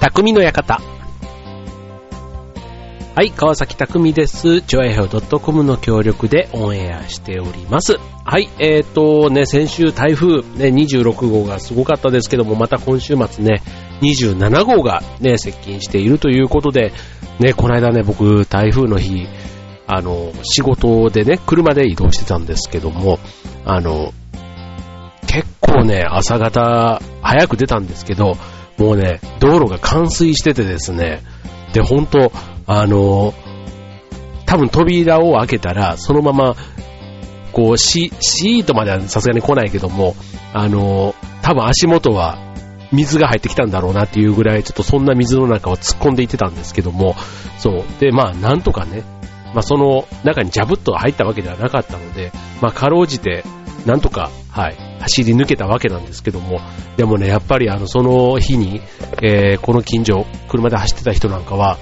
匠の館。はい、川崎匠です。チョアヘオ .com の協力でオンエアしております。はい、えーとね、先週台風、ね、26号がすごかったですけども、また今週末ね、27号がね、接近しているということで、ね、この間ね、僕、台風の日、あの、仕事でね、車で移動してたんですけども、あの、結構ね、朝方、早く出たんですけど、もうね、道路が冠水しててですね、で、ほんと、あの、多分扉を開けたら、そのまま、こう、シシートまではさすがに来ないけども、あの、多分足元は水が入ってきたんだろうなっていうぐらい、ちょっとそんな水の中を突っ込んでいってたんですけども、そう。で、まあ、なんとかね、まあ、その中にジャブッと入ったわけではなかったので、まあ、かろうじて、なんとか、はい、走り抜けたわけなんですけども、でもね、やっぱりあの、その日に、えー、この近所、車で走ってた人なんかは、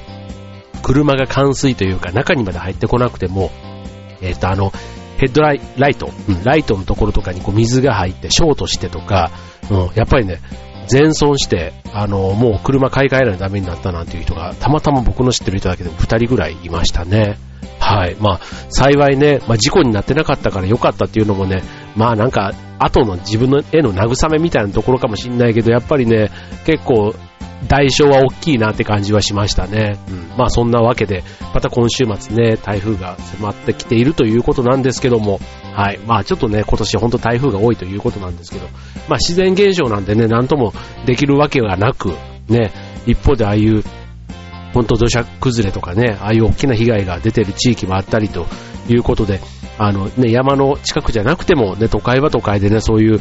車が冠水というか、中にまで入ってこなくても、えっ、と、あの、ヘッドライライト、うん、ライトのところとかにこう水が入ってショートしてとか、うん、やっぱりね、全損して、あの、もう車買い替えないとダメになったなんていう人が、たまたま僕の知ってる人だけでも2人ぐらいいましたね。はい。まあ、幸いね、まあ、事故になってなかったから良かったっていうのもね、まあなんか、後の自分の絵の慰めみたいなところかもしんないけど、やっぱりね、結構、代償は大きいなって感じはしましたね。うん。まあそんなわけで、また今週末ね、台風が迫ってきているということなんですけども、はい。まあちょっとね、今年本当台風が多いということなんですけど、まあ自然現象なんでね、なんともできるわけがなく、ね、一方でああいう本当土砂崩れとかね、ああいう大きな被害が出てる地域もあったりということで、あのね、山の近くじゃなくてもね、都会は都会でね、そういう、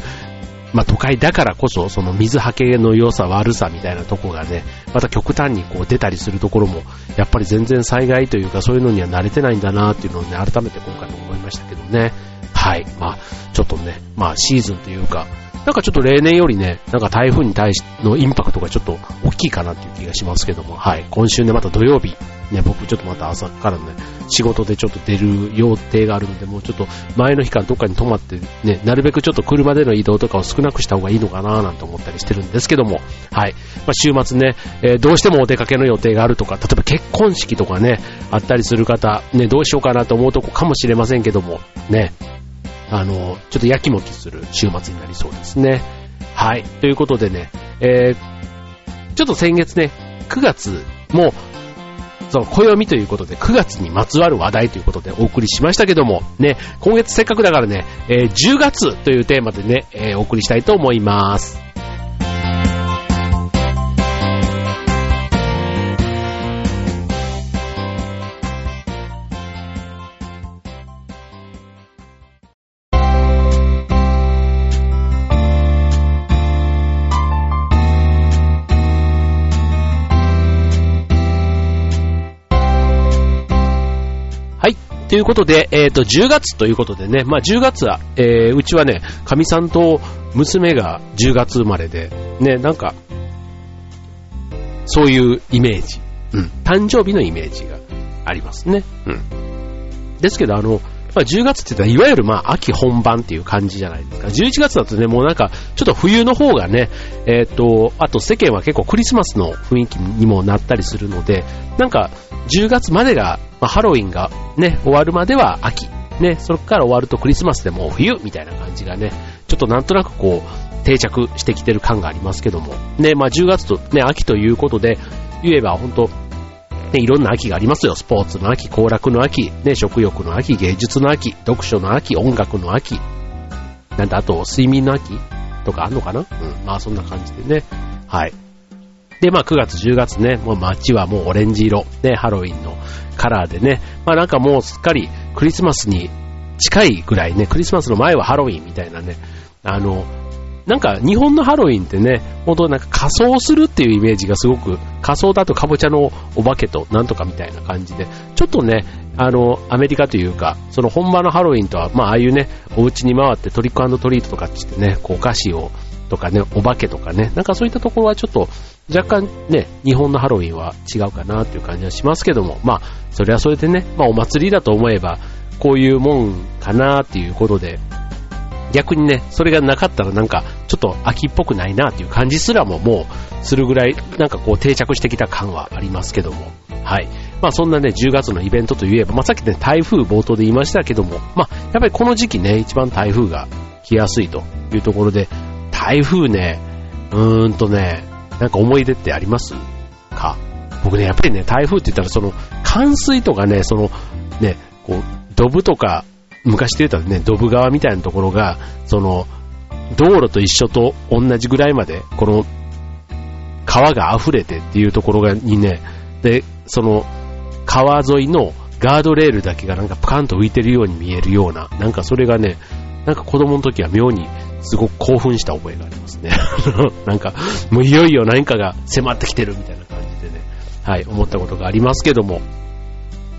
まあ都会だからこそ、その水はけの良さ、悪さみたいなとこがね、また極端にこう出たりするところも、やっぱり全然災害というかそういうのには慣れてないんだなっていうのをね、改めて今回も思いましたけどね。はい。まあ、ちょっとね、まあシーズンというか、なんかちょっと例年よりね、なんか台風に対してのインパクトがちょっと大きいかなっていう気がしますけども、はい。今週ね、また土曜日、ね、僕ちょっとまた朝からね、仕事でちょっと出る予定があるので、もうちょっと前の日からどっかに泊まってね、なるべくちょっと車での移動とかを少なくした方がいいのかななんて思ったりしてるんですけども、はい。まあ、週末ね、えー、どうしてもお出かけの予定があるとか、例えば結婚式とかね、あったりする方、ね、どうしようかなと思うとこかもしれませんけども、ね、あの、ちょっとやきもきする週末になりそうですね。はい。ということでね、えー、ちょっと先月ね、9月も、そう、暦ということで、9月にまつわる話題ということでお送りしましたけども、ね、今月せっかくだからね、えー、10月というテーマでね、えー、お送りしたいと思います。ことで、えっ、ー、と、10月ということでね、まあ10月は、えー、うちはね、かみさんと娘が10月生まれで、ね、なんか、そういうイメージ。うん。誕生日のイメージがありますね。うん。ですけど、あの、まあ、10月って言ったら、いわゆるまあ、秋本番っていう感じじゃないですか。11月だとね、もうなんか、ちょっと冬の方がね、えっ、ー、と、あと世間は結構クリスマスの雰囲気にもなったりするので、なんか、10月までが、まあ、ハロウィンがね、終わるまでは秋。ね、それから終わるとクリスマスでも冬みたいな感じがね、ちょっとなんとなくこう、定着してきてる感がありますけども。ね、まあ10月とね、秋ということで、言えば本当ね、いろんな秋がありますよ。スポーツの秋、行楽の秋、ね、食欲の秋、芸術の秋、読書の秋、音楽の秋。なんだ、あと、睡眠の秋とかあんのかな？うん。まあ、そんな感じでね。はい。で、まあ、9月、10月ね、もう街はもうオレンジ色。ね、ハロウィンのカラーでね。まあ、なんかもうすっかりクリスマスに近いぐらいね、クリスマスの前はハロウィンみたいなね、あの、なんか日本のハロウィンってね、本当なんか仮装するっていうイメージがすごく、仮装だとかぼちゃのお化けとなんとかみたいな感じで、ちょっとね、あの、アメリカというか、その本場のハロウィンとは、まあああいうね、お家に回ってトリックトリートとかってってね、こうお菓子を、とかね、お化けとかね、なんかそういったところはちょっと若干ね、日本のハロウィンは違うかなっていう感じはしますけども、まあ、それはそれでね、まあお祭りだと思えば、こういうもんかなっていうことで、逆にね、それがなかったらなんかちょっと秋っぽくないなっていう感じすらももうするぐらい、なんかこう定着してきた感はありますけども。はい。まあそんなね、10月のイベントといえば、まあさっきね、台風冒頭で言いましたけども、まあやっぱりこの時期ね、一番台風が来やすいというところで、台風ね、うーんとね、なんか思い出ってあります？か？僕ね、やっぱりね、台風って言ったらその、冠水とかね、その、ね、こう、ドブとか、昔で言ったらね、ドブ川みたいなところが、その、道路と一緒と同じぐらいまで、この、川が溢れてっていうところがにね、で、その、川沿いのガードレールだけがなんかプカンと浮いてるように見えるような、なんかそれがね、なんか子供の時は妙にすごく興奮した覚えがありますね。なんか、もういよいよ何かが迫ってきてるみたいな感じでね、はい、思ったことがありますけども、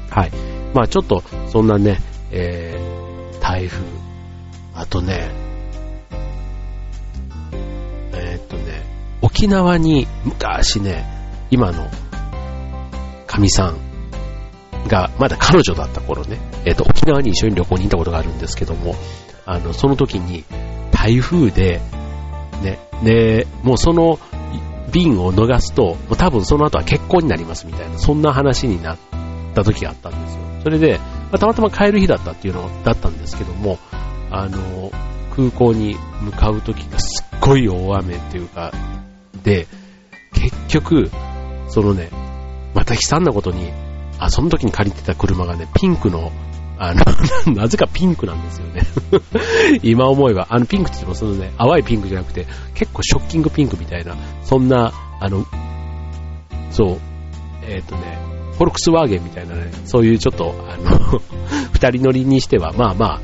はい。まあちょっと、そんなね、えー、台風、あとね、えー、っとね、沖縄に昔ね、今の、神さんが、まだ彼女だった頃ね、えー、っと、沖縄に一緒に旅行に行ったことがあるんですけども、あの、その時に台風で、ね、で、もうその便を逃すと、もう多分その後は結婚になりますみたいな、そんな話になった時があったんですよ。それで、まあ、たまたま帰る日だったっていうのだったんですけども、あの、空港に向かう時がすっごい大雨っていうか、で、結局、そのね、また悲惨なことに、あ、その時に借りてた車がね、ピンクのあの、なぜかピンクなんですよね 今思えば、あのピンクって言ってもそのね、淡いピンクじゃなくて、結構ショッキングピンクみたいな、そんな、あの、そう、えっ、ー、とね、フォルクスワーゲンみたいなね、そういうちょっと、あの 二人乗りにしては、まあまあ、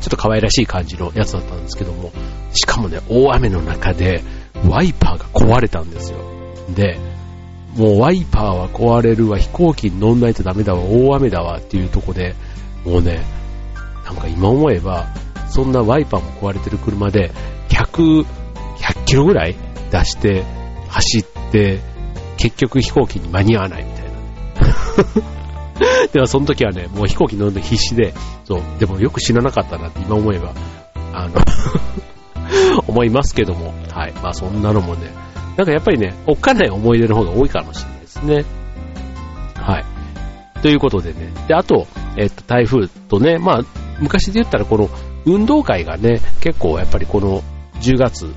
ちょっと可愛らしい感じのやつだったんですけども、しかもね、大雨の中で、ワイパーが壊れたんですよ。で、もうワイパーは壊れるわ、飛行機に乗んないとダメだわ、大雨だわっていうとこで、もうね、なんか今思えば、そんなワイパーも壊れてる車で、100、100キロぐらい出して走って、結局飛行機に間に合わないみたいな。ではその時はね、もう飛行機乗るの必死で、そう、でもよく死ななかったなって今思えば、あの 思いますけども、はい。まあそんなのもね、なんかやっぱりね、おっかない思い出の方が多いかもしれないですね。ということでね。で、あと、えっと、台風とね、まあ、昔で言ったらこの運動会がね、結構やっぱりこの10月、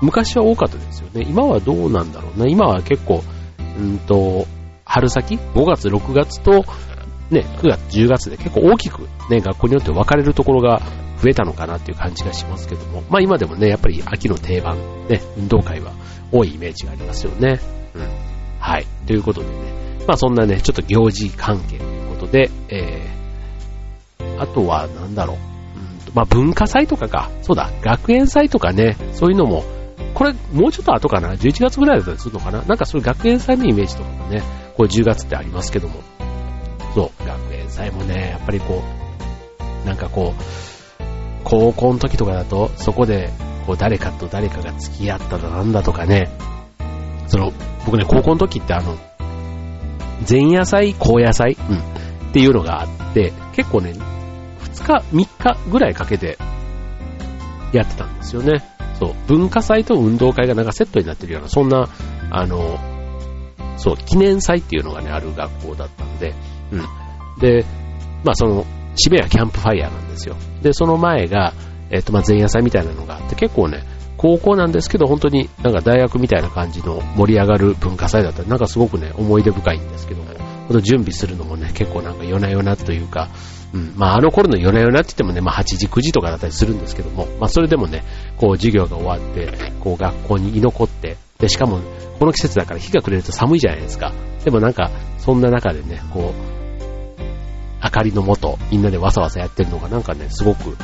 昔は多かったですよね。今はどうなんだろうな。今は結構、うんと、春先 ?5 月、6月と、ね、9月、10月で結構大きくね、学校によって分かれるところが増えたのかなっていう感じがしますけども、まあ今でもね、やっぱり秋の定番、ね、運動会は多いイメージがありますよね。うん。はい。ということでね、まあそんなね、ちょっと行事関係ということで、えー、あとはなんだろう。うんまあ文化祭とかか。そうだ、学園祭とかね、そういうのも、これもうちょっと後かな ?11 月ぐらいだったりするのかななんかそういう学園祭のイメージとかもね、こう10月ってありますけども。そう、学園祭もね、やっぱりこう、なんかこう、高校の時とかだと、そこで、こう誰かと誰かが付き合っただなんだとかね、その、僕ね、高校の時ってあの、前夜祭、後夜祭、うん、っていうのがあって、結構ね、2日、3日ぐらいかけてやってたんですよね。そう、文化祭と運動会がなんかセットになってるような、そんな、あの、そう、記念祭っていうのがね、ある学校だったんで、うん。で、まあその、締めはキャンプファイヤーなんですよ。で、その前が、えっ、と、まあ前夜祭みたいなのがあって、結構ね、高校なんですけど、本当になんか大学みたいな感じの盛り上がる文化祭だった。り、なんかすごくね、思い出深いんですけども、準備するのもね、結構なんか夜な夜なというか、うん、まああの頃の夜な夜なって言ってもね、まあ8時、9時とかだったりするんですけども、まあそれでもね、こう授業が終わって、こう学校に居残って、で、しかもこの季節だから日が暮れると寒いじゃないですか。でもなんか、そんな中でね、こう、明かりのもと、みんなでわさわさやってるのがなんかね、すごく、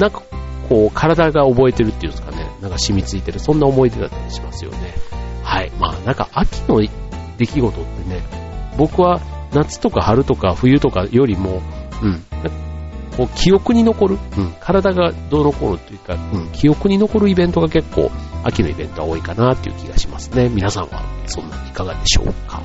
なんかこう、体が覚えてるっていうんですかね、なんか染みついてる、そんな思い出だったりしますよね。はい。まあ、なんか秋の出来事ってね、僕は夏とか春とか冬とかよりも、うん、こう記憶に残る、うん、体がどう残るというか、うん、記憶に残るイベントが結構、秋のイベントは多いかなっていう気がしますね。皆さんはそんなにいかがでしょうか？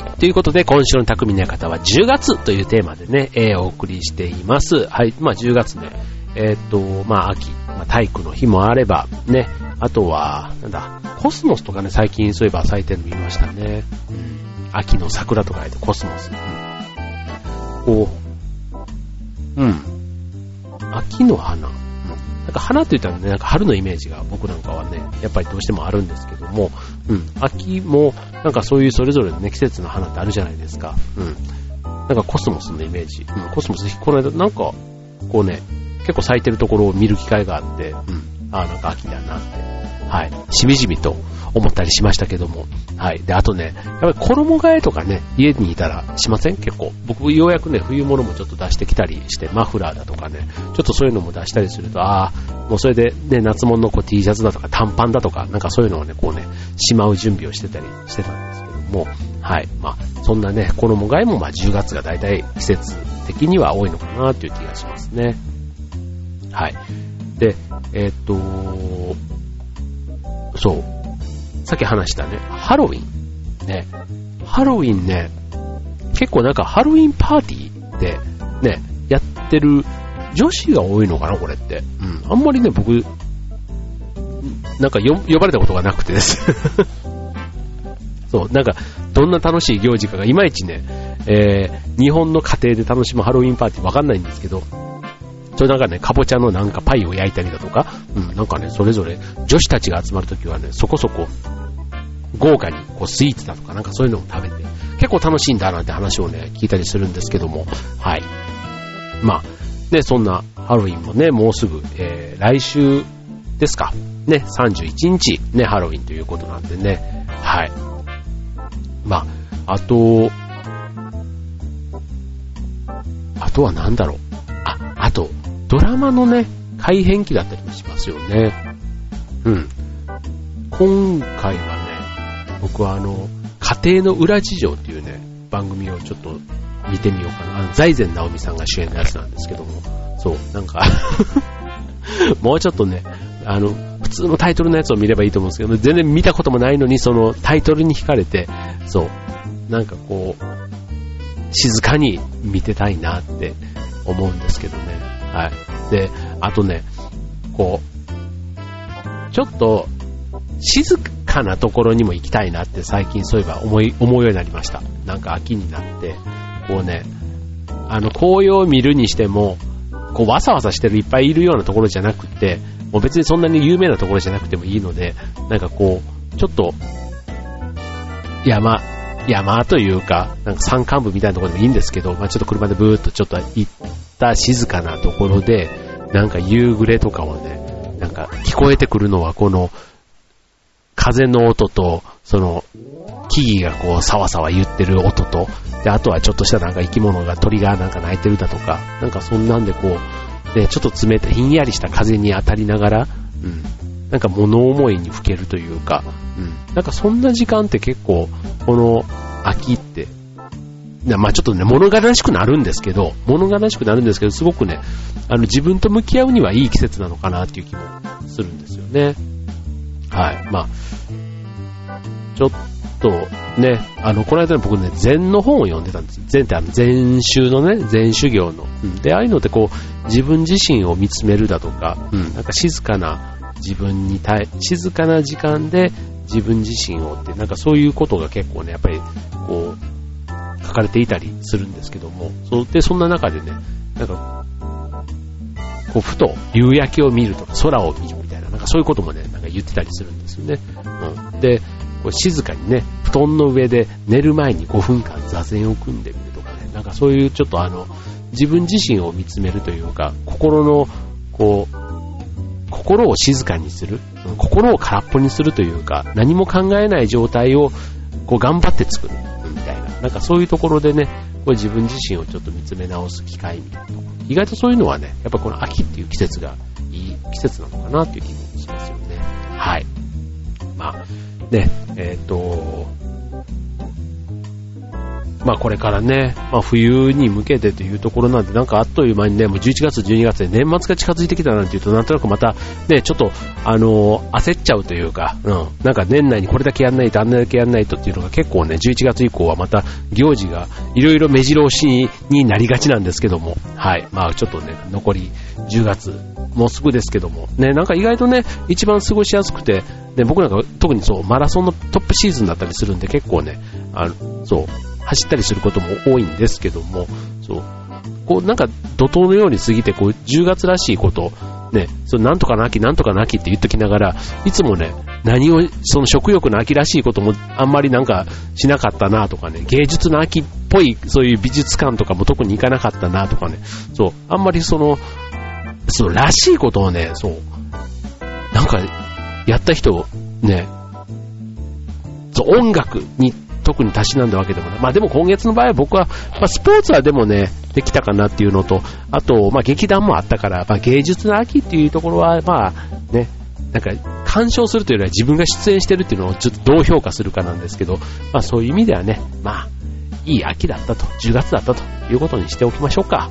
ということで、今週の匠の館は10月というテーマでね、えー、お送りしています。はい。まあ、10月ね、えー、っと、まあ、秋、まあ、体育の日もあれば、ね、あとは、なんだ、コスモスとかね、最近そういえば咲いてるの見ましたね。うん。秋の桜とか言ってコスモス。うん、こう、うん。秋の花。なんか花って言ったらね、なんか春のイメージが僕なんかはね、やっぱりどうしてもあるんですけども、うん、秋もなんかそういうそれぞれのね、季節の花ってあるじゃないですか。うん。なんかコスモスのイメージ。うん、コスモス、この間なんか、こうね、結構咲いてるところを見る機会があって、うん、ああ、なんか秋だなって、はい、しみじみと思ったりしましたけども。はい。で、あとね、やっぱり衣替えとかね、家にいたらしません？結構。僕、ようやくね、冬物もちょっと出してきたりして、マフラーだとかね、ちょっとそういうのも出したりすると、ああ、もうそれでね、夏物のこう T シャツだとか短パンだとか、なんかそういうのをね、こうね、しまう準備をしてたりしてたんですけども、はい。まあ、そんなね、衣替えもまあ10月が大体季節的には多いのかなという気がしますね。はい。で、えー、っと、そう。さっき話したね、ハロウィン。ね。ハロウィンね、結構なんかハロウィンパーティーでね、やってる女子が多いのかな、これって。うん。あんまりね、僕、なんか呼ばれたことがなくてです そう、なんか、どんな楽しい行事かがいまいちね、えー、日本の家庭で楽しむハロウィンパーティーわかんないんですけど、それなんかね、かぼちゃのなんかパイを焼いたりだとか、うん、なんかね、それぞれ女子たちが集まるときはね、そこそこ豪華にこうスイーツだとかなんかそういうのを食べて、結構楽しいんだなんて話をね、聞いたりするんですけども、はい。まあ、ね、そんなハロウィンもね、もうすぐ、えー、来週ですか。ね、31日、ね、ハロウィンということなんでね、はい。まあ、あと、あとは何だろう。あ、あと、ドラマのね、改変期だったりもしますよね。うん。今回はね、僕はあの、家庭の裏事情っていうね、番組をちょっと見てみようかな。あの財前直美さんが主演のやつなんですけども、そう、なんか もうちょっとね、あの、普通のタイトルのやつを見ればいいと思うんですけど、全然見たこともないのに、そのタイトルに惹かれて、そう、なんかこう、静かに見てたいなって思うんですけどね。はい。で、あとね、こう、ちょっと、静かなところにも行きたいなって最近そういえば思い、思うようになりました。なんか秋になって、こうね、あの、紅葉を見るにしても、こう、わさわさしてるいっぱいいるようなところじゃなくて、もう別にそんなに有名なところじゃなくてもいいので、なんかこう、ちょっと、山、山というか、なんか山間部みたいなところでもいいんですけど、まあちょっと車でブーっとちょっと行った静かなところで、なんか夕暮れとかをね、なんか聞こえてくるのはこの、風の音と、その、木々がこう、さわさわ言ってる音と、で、あとはちょっとしたなんか生き物が鳥がなんか鳴いてるだとか、なんかそんなんでこう、ね、ちょっと冷たい、ひんやりした風に当たりながら、うん、なんか物思いにふけるというか、うん、なんかそんな時間って結構、この秋って、まあちょっとね、物悲しくなるんですけど、物悲しくなるんですけど、すごくね、あの自分と向き合うにはいい季節なのかなっていう気もするんですよね。はい。まあ、ちょっとね、あの、この間僕ね、禅の本を読んでたんです。禅ってあの、禅宗のね、禅修行の。うん、で、ああいうのってこう、自分自身を見つめるだとか、うん、なんか静かな自分に対、静かな時間で自分自身をって、なんかそういうことが結構ね、やっぱり、こう、書かれていたりするんですけども、そで、そんな中でね、なんか、こう、ふと夕焼けを見るとか、空を見るみたいな、なんかそういうこともね、なんか言ってたりするんですよね。うん。で、こう静かにね、布団の上で寝る前に5分間座禅を組んでみるとかね、なんかそういうちょっとあの、自分自身を見つめるというか、心の、こう、心を静かにする、心を空っぽにするというか、何も考えない状態をこう頑張って作るな、んかそういうところでね、これ自分自身をちょっと見つめ直す機会みたいな意外とそういうのはね、やっぱこの秋っていう季節がいい季節なのかなっていう気もしますよね。はい。まあ、ね、えっ、ー、と、まあこれからね、まあ冬に向けてというところなんで、なんかあっという間にね、もう11月、12月で年末が近づいてきたなんていうと、なんとなくまたね、ちょっと、あのー、焦っちゃうというか、うん、なんか年内にこれだけやんないと、あんだけやんないとっていうのが結構ね、11月以降はまた行事がいろいろ目白押しになりがちなんですけども、はい、まあちょっとね、残り10月、もうすぐですけども、ね、なんか意外とね、一番過ごしやすくて、で、僕なんか特にそう、マラソンのトップシーズンだったりするんで結構ね、あの、そう、走ったりすることも多いんですけども、そう、こうなんか怒涛のように過ぎて、こう、10月らしいこと、ね、そなんとかな秋、なんとかな秋って言っときながら、いつもね、何を、その食欲の秋らしいこともあんまりなんかしなかったなとかね、芸術の秋っぽい、そういう美術館とかも特に行かなかったなとかね、そう、あんまりその、そう、らしいことをね、そう、なんか、やった人、ね、そう、音楽に特にたしなんだわけでもない。まあでも今月の場合は僕は、まあスポーツはでもね、できたかなっていうのと、あと、まあ劇団もあったから、まあ芸術の秋っていうところは、まあね、なんか、鑑賞するというよりは自分が出演してるっていうのをちょっとどう評価するかなんですけど、まあそういう意味ではね、まあ、いい秋だったと、10月だったということにしておきましょうか。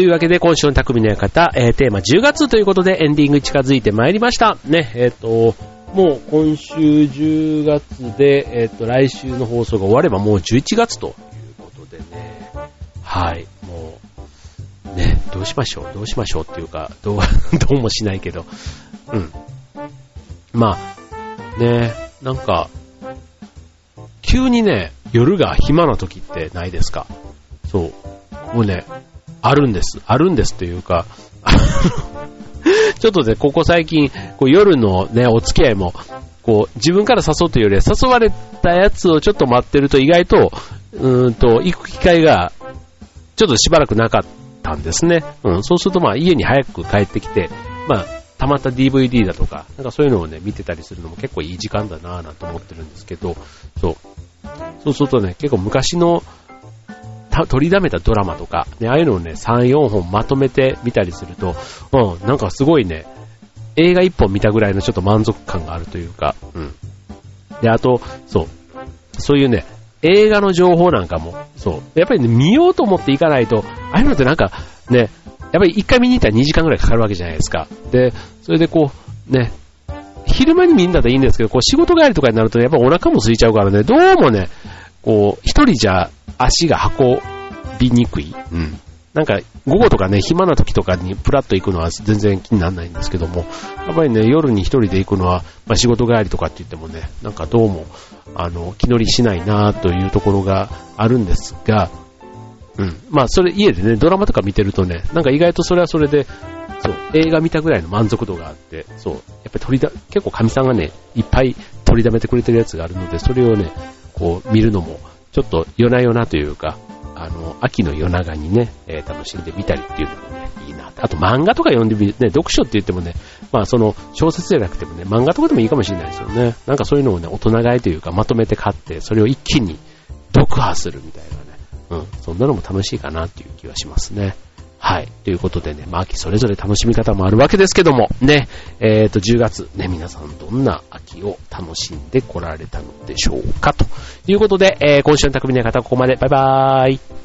というわけで、今週の匠の館、えー、テーマ10月ということでエンディング近づいてまいりました。ね、えっ、ー、と、もう今週10月で、えっ、ー、と、来週の放送が終わればもう11月ということでね、はい。もう、ね、どうしましょう、どうしましょうっていうか、どう、どうもしないけど、うん。まあ、ね、なんか、急にね、夜が暇な時ってないですか？そう。もうね、あるんです。あるんですというか、ちょっとね、ここ最近、こう夜のね、お付き合いも、こう、自分から誘うというよりは、誘われたやつをちょっと待ってると意外と、うーんと、行く機会が、ちょっとしばらくなかったんですね。うん、そうするとまあ家に早く帰ってきて、まあ、たまった DVD だとか、なんかそういうのをね、見てたりするのも結構いい時間だなぁなんて思ってるんですけど、そう。そうするとね、結構昔の取りだめたドラマとか、ね、ああいうのをね、3、4本まとめて見たりすると、うん、なんかすごいね、映画1本見たぐらいのちょっと満足感があるというか、うん。で、あと、そう、そういうね、映画の情報なんかも、そう、やっぱりね、見ようと思っていかないと、ああいうのってなんか、ね、やっぱり1回見に行ったら2時間ぐらいかかるわけじゃないですか。で、それでこう、ね、昼間に見んだったらいいんですけど、こう仕事帰りとかになると、ね、やっぱお腹も空いちゃうからね、どうもね、こう、一人じゃ足が運びにくい。うん。なんか、午後とかね、暇な時とかにプラッと行くのは全然気にならないんですけども、やっぱりね、夜に一人で行くのは、まあ、仕事帰りとかって言ってもね、なんかどうも、あの、気乗りしないなというところがあるんですが、うん。まあ、それ家でね、ドラマとか見てるとね、なんか意外とそれはそれで、そう、映画見たぐらいの満足度があって、そう、やっぱり取りだ、結構神さんがね、いっぱい取りだめてくれてるやつがあるので、それをね、こう見るのもちょっと夜な夜なというか、あの、秋の夜長にね、えー、楽しんでみたりっていうのもね、いいなあと漫画とか読んでみる、ね、読書って言ってもね、まあその小説じゃなくてもね、漫画とかでもいいかもしれないですよね。なんかそういうのをね、大人買いというかまとめて買って、それを一気に読破するみたいなね、うん、そんなのも楽しいかなっていう気はしますね。はい。ということでね、まあ、秋それぞれ楽しみ方もあるわけですけども、ね、えっ、ー、と、10月、ね、皆さんどんな秋を楽しんでこられたのでしょうかということで、えー、今週の匠の方ここまで。バイバーイ。